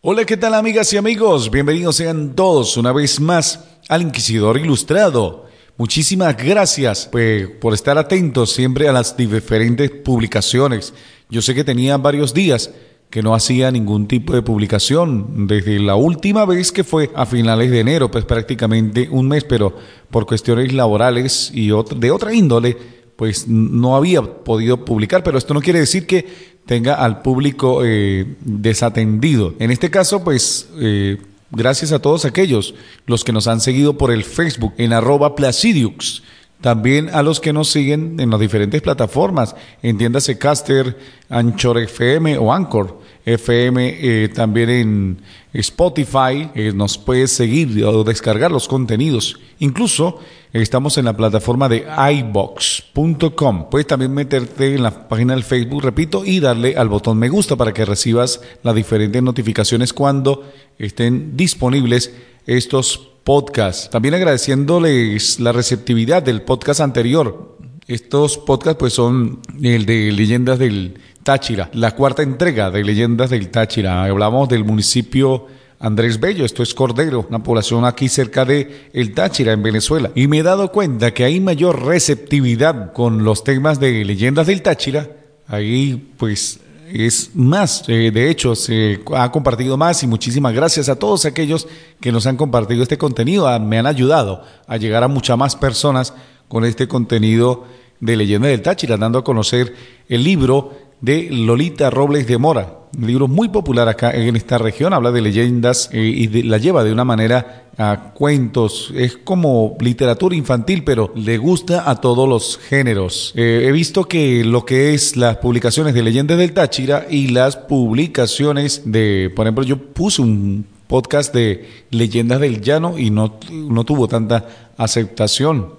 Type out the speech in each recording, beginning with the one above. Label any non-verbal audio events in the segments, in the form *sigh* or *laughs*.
Hola, ¿qué tal amigas y amigos? Bienvenidos sean todos una vez más al Inquisidor Ilustrado. Muchísimas gracias pues, por estar atentos siempre a las diferentes publicaciones. Yo sé que tenía varios días que no hacía ningún tipo de publicación desde la última vez que fue a finales de enero, pues prácticamente un mes, pero por cuestiones laborales y de otra índole, pues no había podido publicar, pero esto no quiere decir que tenga al público eh, desatendido. En este caso, pues, eh, gracias a todos aquellos, los que nos han seguido por el Facebook en arroba Placidiux, también a los que nos siguen en las diferentes plataformas, entiéndase Caster, Anchor FM o Anchor FM, eh, también en Spotify, nos puedes seguir o descargar los contenidos. Incluso Estamos en la plataforma de ibox.com. Puedes también meterte en la página del Facebook, repito, y darle al botón me gusta para que recibas las diferentes notificaciones cuando estén disponibles estos podcasts. También agradeciéndoles la receptividad del podcast anterior. Estos podcasts pues son el de Leyendas del Táchira, la cuarta entrega de Leyendas del Táchira. Hablamos del municipio Andrés Bello, esto es Cordero, una población aquí cerca de El Táchira, en Venezuela. Y me he dado cuenta que hay mayor receptividad con los temas de leyendas del Táchira. Ahí, pues, es más, eh, de hecho, se ha compartido más y muchísimas gracias a todos aquellos que nos han compartido este contenido. Ah, me han ayudado a llegar a muchas más personas con este contenido de Leyendas del Táchira, dando a conocer el libro de Lolita Robles de Mora, un libro muy popular acá en esta región, habla de leyendas eh, y la lleva de una manera a cuentos, es como literatura infantil, pero le gusta a todos los géneros. Eh, he visto que lo que es las publicaciones de leyendas del Táchira y las publicaciones de, por ejemplo, yo puse un podcast de leyendas del llano y no, no tuvo tanta aceptación.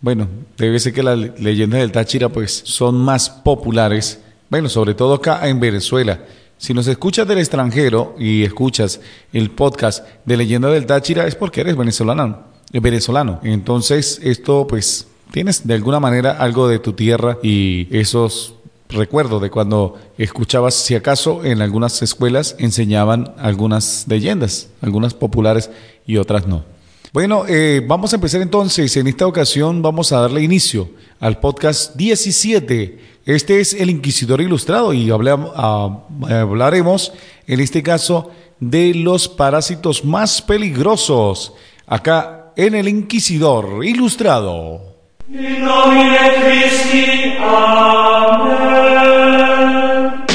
Bueno, debe ser que las leyendas del Táchira pues son más populares bueno, sobre todo acá en Venezuela. Si nos escuchas del extranjero y escuchas el podcast de Leyenda del Táchira es porque eres venezolano, venezolano. Entonces, esto pues tienes de alguna manera algo de tu tierra y esos recuerdos de cuando escuchabas, si acaso en algunas escuelas enseñaban algunas leyendas, algunas populares y otras no. Bueno, eh, vamos a empezar entonces. En esta ocasión vamos a darle inicio al podcast 17 este es el Inquisidor Ilustrado y ah, hablaremos en este caso de los parásitos más peligrosos acá en el Inquisidor Ilustrado.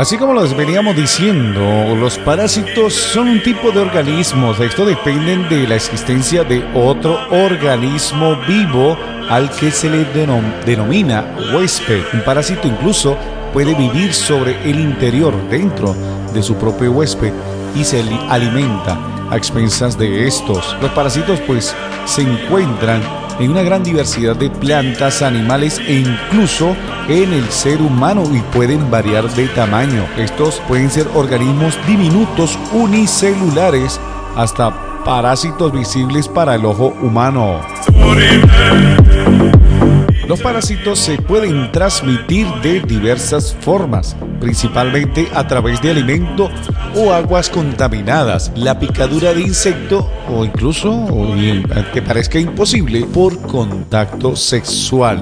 Así como les veníamos diciendo, los parásitos son un tipo de organismos. Esto dependen de la existencia de otro organismo vivo al que se le denomina huésped. Un parásito incluso puede vivir sobre el interior, dentro de su propio huésped, y se alimenta a expensas de estos. Los parásitos pues se encuentran en una gran diversidad de plantas, animales e incluso en el ser humano y pueden variar de tamaño. Estos pueden ser organismos diminutos unicelulares hasta parásitos visibles para el ojo humano. Los parásitos se pueden transmitir de diversas formas, principalmente a través de alimento o aguas contaminadas, la picadura de insecto o incluso, que parezca imposible, por contacto sexual.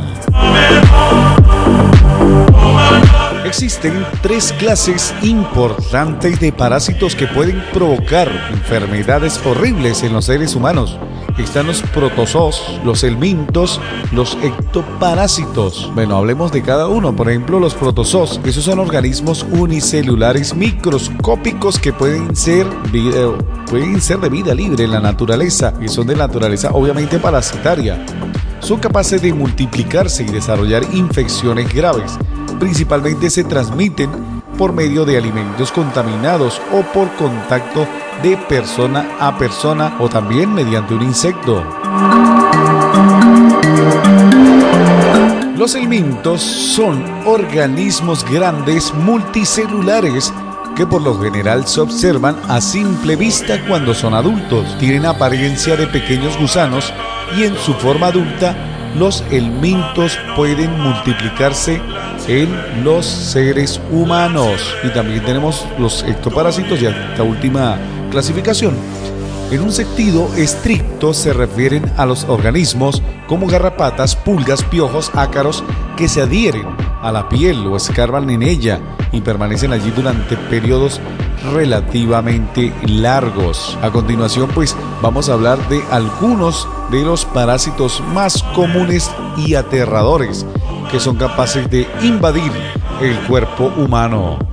Existen tres clases importantes de parásitos que pueden provocar enfermedades horribles en los seres humanos. Están los protozoos, los helmintos, los ectoparásitos. Bueno, hablemos de cada uno. Por ejemplo, los protozoos. Esos son organismos unicelulares microscópicos que pueden ser, pueden ser de vida libre en la naturaleza y son de naturaleza obviamente parasitaria. Son capaces de multiplicarse y desarrollar infecciones graves principalmente se transmiten por medio de alimentos contaminados o por contacto de persona a persona o también mediante un insecto. Los helmintos son organismos grandes multicelulares que por lo general se observan a simple vista cuando son adultos. Tienen apariencia de pequeños gusanos y en su forma adulta los helmintos pueden multiplicarse en los seres humanos. Y también tenemos los ectoparásitos y esta última clasificación. En un sentido estricto se refieren a los organismos como garrapatas, pulgas, piojos, ácaros que se adhieren a la piel o escarban en ella y permanecen allí durante periodos relativamente largos. A continuación pues vamos a hablar de algunos de los parásitos más comunes y aterradores que son capaces de invadir el cuerpo humano.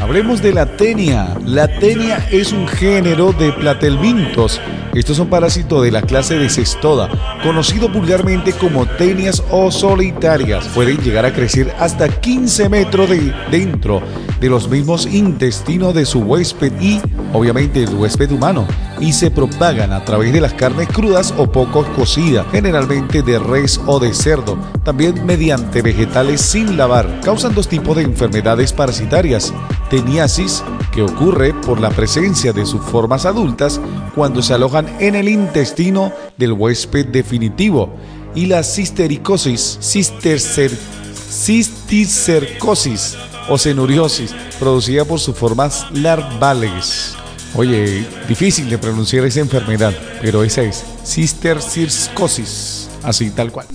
Hablemos de la tenia. La tenia es un género de platelmintos. Estos son parásitos de la clase de cestoda, conocido vulgarmente como tenias o solitarias. Pueden llegar a crecer hasta 15 metros de dentro de los mismos intestinos de su huésped y, obviamente, el huésped humano, y se propagan a través de las carnes crudas o poco cocidas, generalmente de res o de cerdo, también mediante vegetales sin lavar. Causan dos tipos de enfermedades parasitarias teniasis, que ocurre por la presencia de sus formas adultas cuando se alojan en el intestino del huésped definitivo, y la cistericosis, cisticercosis o cenuriosis, producida por sus formas larvales. Oye, difícil de pronunciar esa enfermedad, pero esa es cistercircosis, así tal cual.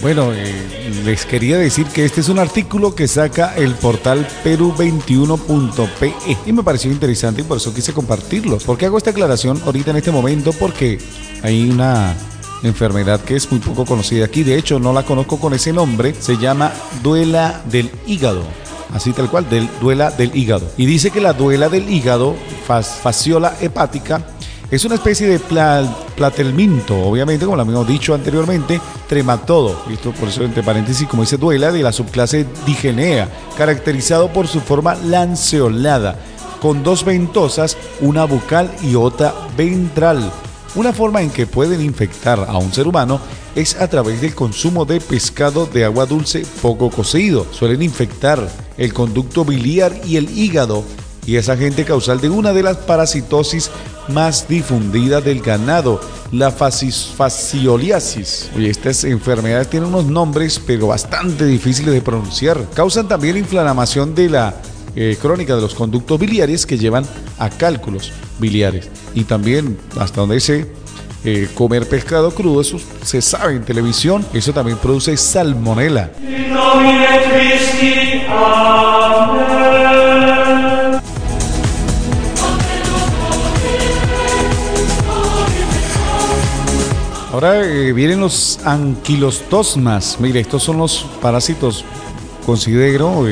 Bueno, eh, les quería decir que este es un artículo que saca el portal peru21.pe y me pareció interesante y por eso quise compartirlo. ¿Por qué hago esta aclaración ahorita en este momento? Porque hay una enfermedad que es muy poco conocida aquí. De hecho, no la conozco con ese nombre. Se llama duela del hígado así tal cual, del duela del hígado. Y dice que la duela del hígado, fasciola hepática, es una especie de platelminto, obviamente, como lo habíamos dicho anteriormente, trematodo, esto por eso entre paréntesis, como dice duela, de la subclase digenea, caracterizado por su forma lanceolada, con dos ventosas, una bucal y otra ventral. Una forma en que pueden infectar a un ser humano es a través del consumo de pescado de agua dulce poco cocido. Suelen infectar el conducto biliar y el hígado y es agente causal de una de las parasitosis más difundidas del ganado, la fascioliasis. Oye, estas enfermedades tienen unos nombres, pero bastante difíciles de pronunciar. Causan también inflamación de la eh, crónica de los conductos biliares que llevan a cálculos biliares. Y también, hasta donde se eh, comer pescado crudo, eso se sabe en televisión, eso también produce salmonela. Ahora eh, vienen los anquilostosmas. Mire, estos son los parásitos considero,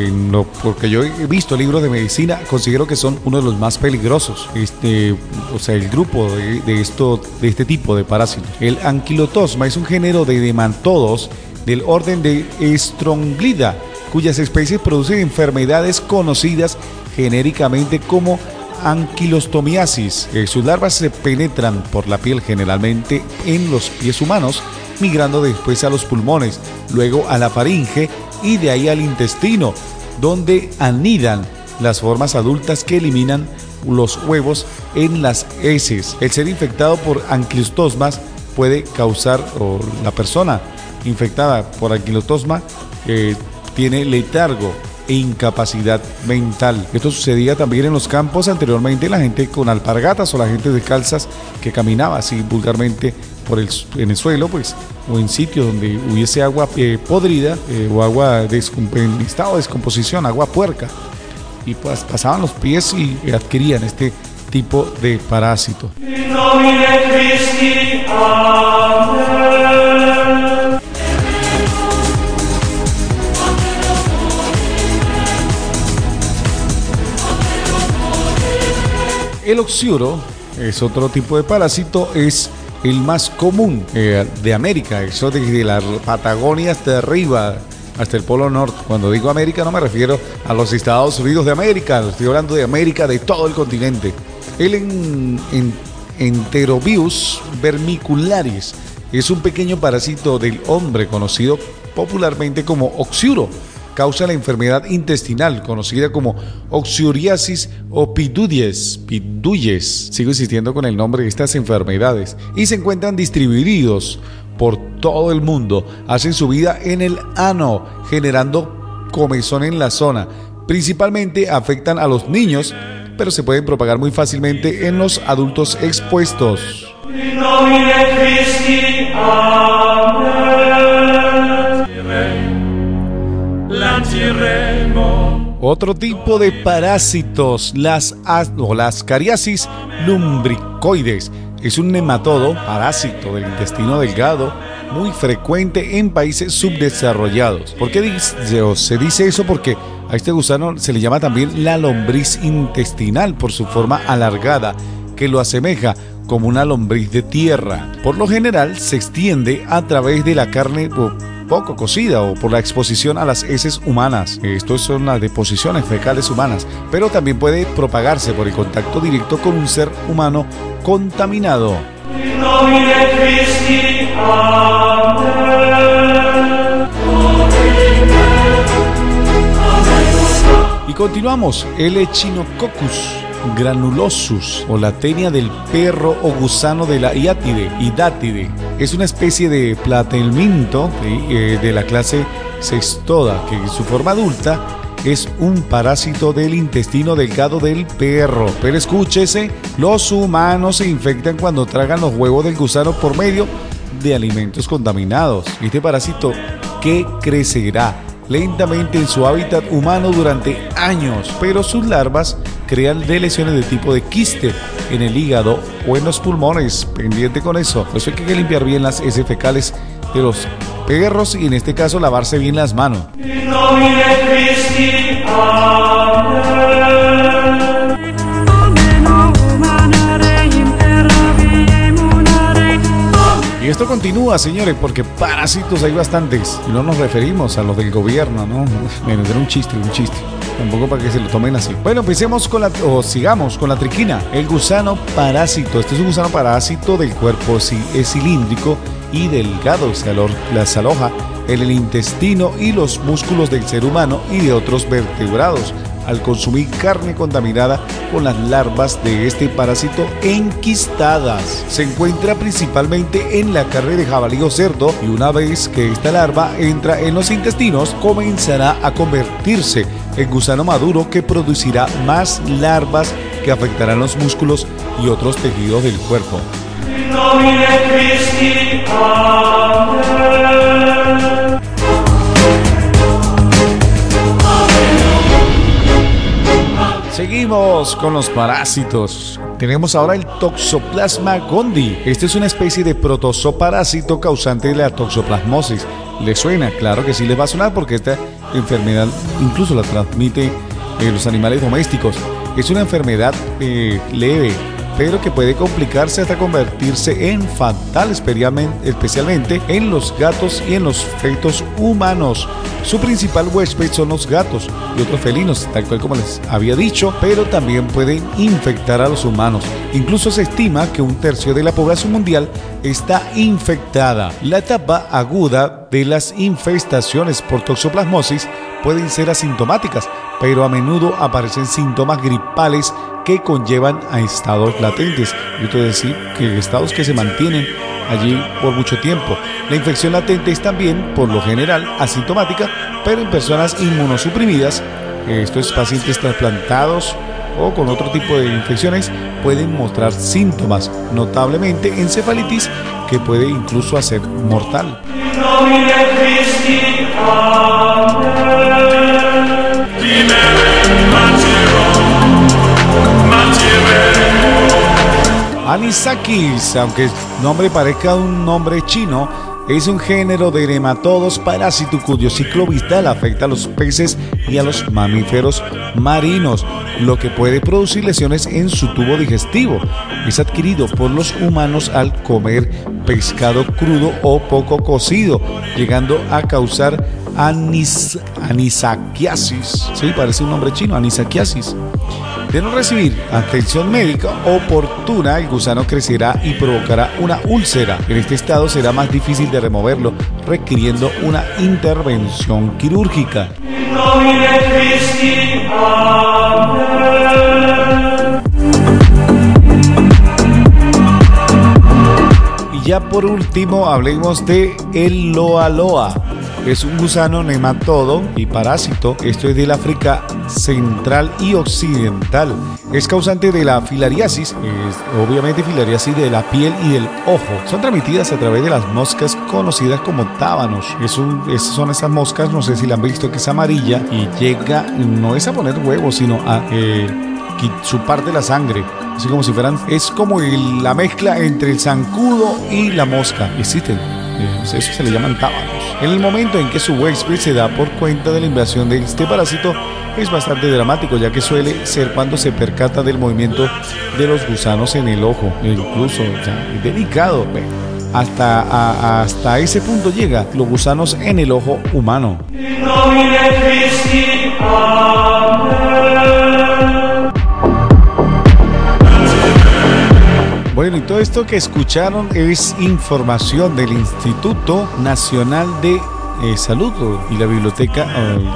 porque yo he visto libros de medicina, considero que son uno de los más peligrosos. Este, o sea, el grupo de, esto, de este tipo de parásitos. El anquilotosma es un género de demantodos del orden de Stronglida, cuyas especies producen enfermedades conocidas genéricamente como anquilostomiasis. Eh, sus larvas se penetran por la piel generalmente en los pies humanos, migrando después a los pulmones, luego a la faringe y de ahí al intestino, donde anidan las formas adultas que eliminan los huevos en las heces. El ser infectado por anquilostosmas puede causar, o la persona infectada por anquilostosma eh, tiene letargo, e incapacidad mental. Esto sucedía también en los campos anteriormente, la gente con alpargatas o la gente descalzas que caminaba así vulgarmente por el, en el suelo, pues, o en sitios donde hubiese agua eh, podrida eh, o agua en estado de descomposición, agua puerca, y pues pasaban los pies y adquirían este tipo de parásito. El oxiuro es otro tipo de parásito, es el más común eh, de América, eso de la Patagonia hasta arriba, hasta el Polo Norte. Cuando digo América no me refiero a los Estados Unidos de América, estoy hablando de América, de todo el continente. El en, en, Enterobius vermicularis es un pequeño parásito del hombre conocido popularmente como oxiuro causa la enfermedad intestinal conocida como oxuriasis o piduyes, piduyes, sigo insistiendo con el nombre de estas enfermedades, y se encuentran distribuidos por todo el mundo, hacen su vida en el ano, generando comezón en la zona, principalmente afectan a los niños, pero se pueden propagar muy fácilmente en los adultos expuestos. Otro tipo de parásitos, las, o las cariasis lumbricoides, es un nematodo, parásito del intestino delgado, muy frecuente en países subdesarrollados. ¿Por qué se dice eso? Porque a este gusano se le llama también la lombriz intestinal por su forma alargada, que lo asemeja como una lombriz de tierra. Por lo general se extiende a través de la carne poco cocida o por la exposición a las heces humanas. Estos son las deposiciones fecales humanas, pero también puede propagarse por el contacto directo con un ser humano contaminado. Y continuamos, el Echinococcus granulosus o la tenia del perro o gusano de la iátide, idátide. Es una especie de platelminto eh, de la clase Sextoda que en su forma adulta es un parásito del intestino delgado del perro. Pero escúchese, los humanos se infectan cuando tragan los huevos del gusano por medio de alimentos contaminados. Este parásito, ¿qué crecerá? lentamente en su hábitat humano durante años, pero sus larvas crean de lesiones de tipo de quiste en el hígado o en los pulmones. Pendiente con eso. Por eso hay que limpiar bien las heces fecales de los perros y en este caso lavarse bien las manos. Y esto continúa, señores, porque parásitos hay bastantes. No nos referimos a los del gobierno, ¿no? *laughs* Bueno, era un chiste, un chiste. Tampoco para que se lo tomen así. Bueno, empecemos con la, o sigamos con la triquina. El gusano parásito. Este es un gusano parásito del cuerpo, es cilíndrico y delgado. Se aloja en el intestino y los músculos del ser humano y de otros vertebrados al consumir carne contaminada con las larvas de este parásito enquistadas. Se encuentra principalmente en la carne de jabalí o cerdo y una vez que esta larva entra en los intestinos comenzará a convertirse en gusano maduro que producirá más larvas que afectarán los músculos y otros tejidos del cuerpo. Seguimos con los parásitos. Tenemos ahora el Toxoplasma gondii. Este es una especie de protozoparásito causante de la toxoplasmosis. ¿Le suena? Claro que sí les va a sonar porque esta enfermedad incluso la transmite en los animales domésticos. Es una enfermedad eh, leve pero que puede complicarse hasta convertirse en fatal, especialmente en los gatos y en los fetos humanos. Su principal huésped son los gatos y otros felinos, tal cual como les había dicho, pero también pueden infectar a los humanos. Incluso se estima que un tercio de la población mundial está infectada. La etapa aguda de las infestaciones por toxoplasmosis pueden ser asintomáticas, pero a menudo aparecen síntomas gripales que conllevan a estados latentes. Yo te decir que estados que se mantienen allí por mucho tiempo. La infección latente es también, por lo general, asintomática, pero en personas inmunosuprimidas, estos pacientes trasplantados o con otro tipo de infecciones, pueden mostrar síntomas, notablemente encefalitis, que puede incluso hacer mortal. Anisakis, aunque el nombre parezca un nombre chino, es un género de nematodos parásito cuyo ciclo vital afecta a los peces y a los mamíferos marinos, lo que puede producir lesiones en su tubo digestivo. Es adquirido por los humanos al comer pescado crudo o poco cocido, llegando a causar anis, anisakiasis. Sí, parece un nombre chino, anisakiasis. De no recibir atención médica el gusano crecerá y provocará una úlcera. En este estado será más difícil de removerlo, requiriendo una intervención quirúrgica. Y ya por último hablemos de el loa loa es un gusano nematodo y parásito. Esto es del África central y occidental. Es causante de la filariasis, es obviamente filariasis de la piel y del ojo. Son transmitidas a través de las moscas conocidas como tábanos. Es son esas moscas, no sé si la han visto, que es amarilla y llega, no es a poner huevos, sino a eh, chuparte la sangre. Así como si fueran, es como la mezcla entre el zancudo y la mosca. Existen eso se le llaman tábanos. En el momento en que su huésped se da por cuenta de la invasión de este parásito, es bastante dramático, ya que suele ser cuando se percata del movimiento de los gusanos en el ojo. Incluso, es delicado. Hasta, hasta ese punto llega los gusanos en el ojo humano. Bueno, y todo esto que escucharon es información del Instituto Nacional de eh, Salud y la Biblioteca,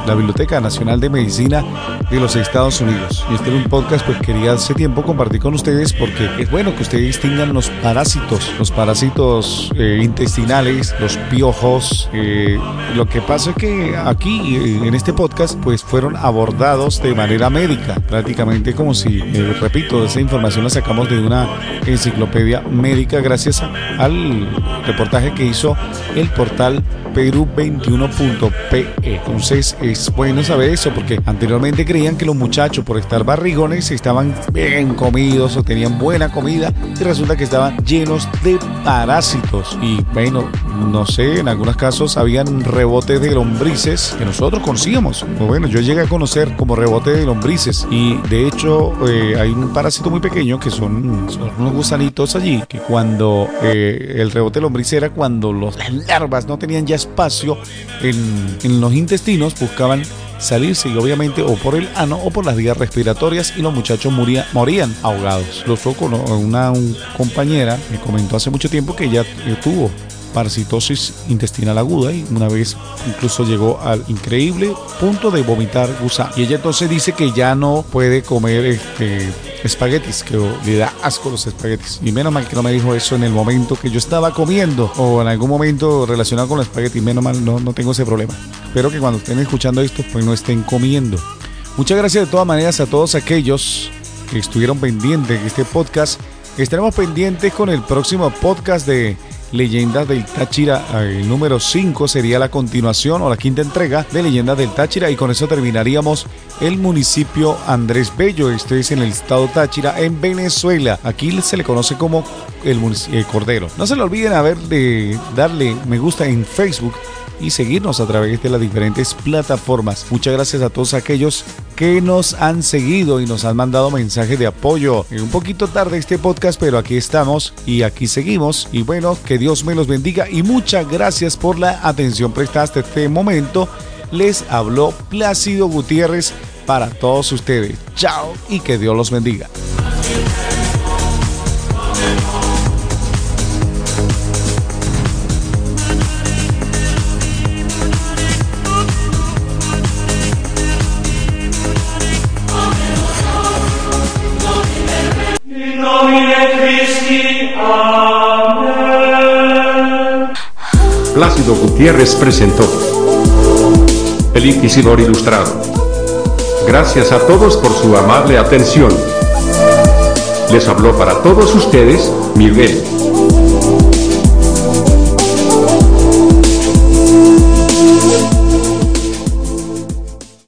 la Biblioteca Nacional de Medicina de los Estados Unidos. Y este era un podcast pues quería hace tiempo compartir con ustedes porque es bueno que ustedes distingan los parásitos, los parásitos eh, intestinales, los piojos. Eh, lo que pasa es que aquí en este podcast pues fueron abordados de manera médica, prácticamente como si, repito, esa información la sacamos de una enciclopedia médica gracias al reportaje que hizo el portal Perú 21.pe. Entonces es bueno saber eso porque anteriormente creían que los muchachos por estar barrigones estaban bien comidos o tenían buena comida y resulta que estaban llenos de parásitos. Y bueno, no sé, en algunos casos habían rebotes de lombrices que nosotros conocíamos. bueno, yo llegué a conocer como rebote de lombrices y de hecho eh, hay un parásito muy pequeño que son, unos gusanitos allí que cuando eh, el rebote de lombriz era cuando los, las larvas no tenían ya espacio en, los intestinos, buscaban salirse y obviamente o por el ano o por las vías respiratorias y los muchachos moría, morían ahogados. Lo con una compañera me comentó hace mucho tiempo que ella tuvo parasitosis intestinal aguda y una vez incluso llegó al increíble punto de vomitar gusano. Y ella entonces dice que ya no puede comer este, espaguetis, que le da asco los espaguetis. Y menos mal que no me dijo eso en el momento que yo estaba comiendo o en algún momento relacionado con los espaguetis. Menos mal, no, no tengo ese problema. Espero que cuando estén escuchando esto, pues no estén comiendo. Muchas gracias de todas maneras a todos aquellos que estuvieron pendientes de este podcast. Estaremos pendientes con el próximo podcast de Leyendas del Táchira. El número 5 sería la continuación o la quinta entrega de Leyendas del Táchira y con eso terminaríamos el municipio Andrés Bello. Esto es en el estado Táchira, en Venezuela. Aquí se le conoce como el, el Cordero. No se le olviden a ver de darle me gusta en Facebook y seguirnos a través de las diferentes plataformas. Muchas gracias a todos aquellos que nos han seguido y nos han mandado mensajes de apoyo. Un poquito tarde este podcast, pero aquí estamos y aquí seguimos. Y bueno, que Dios me los bendiga y muchas gracias por la atención prestada hasta este momento. Les habló Plácido Gutiérrez para todos ustedes. Chao y que Dios los bendiga. Gutiérrez presentó El Inquisidor Ilustrado. Gracias a todos por su amable atención. Les habló para todos ustedes, Miguel.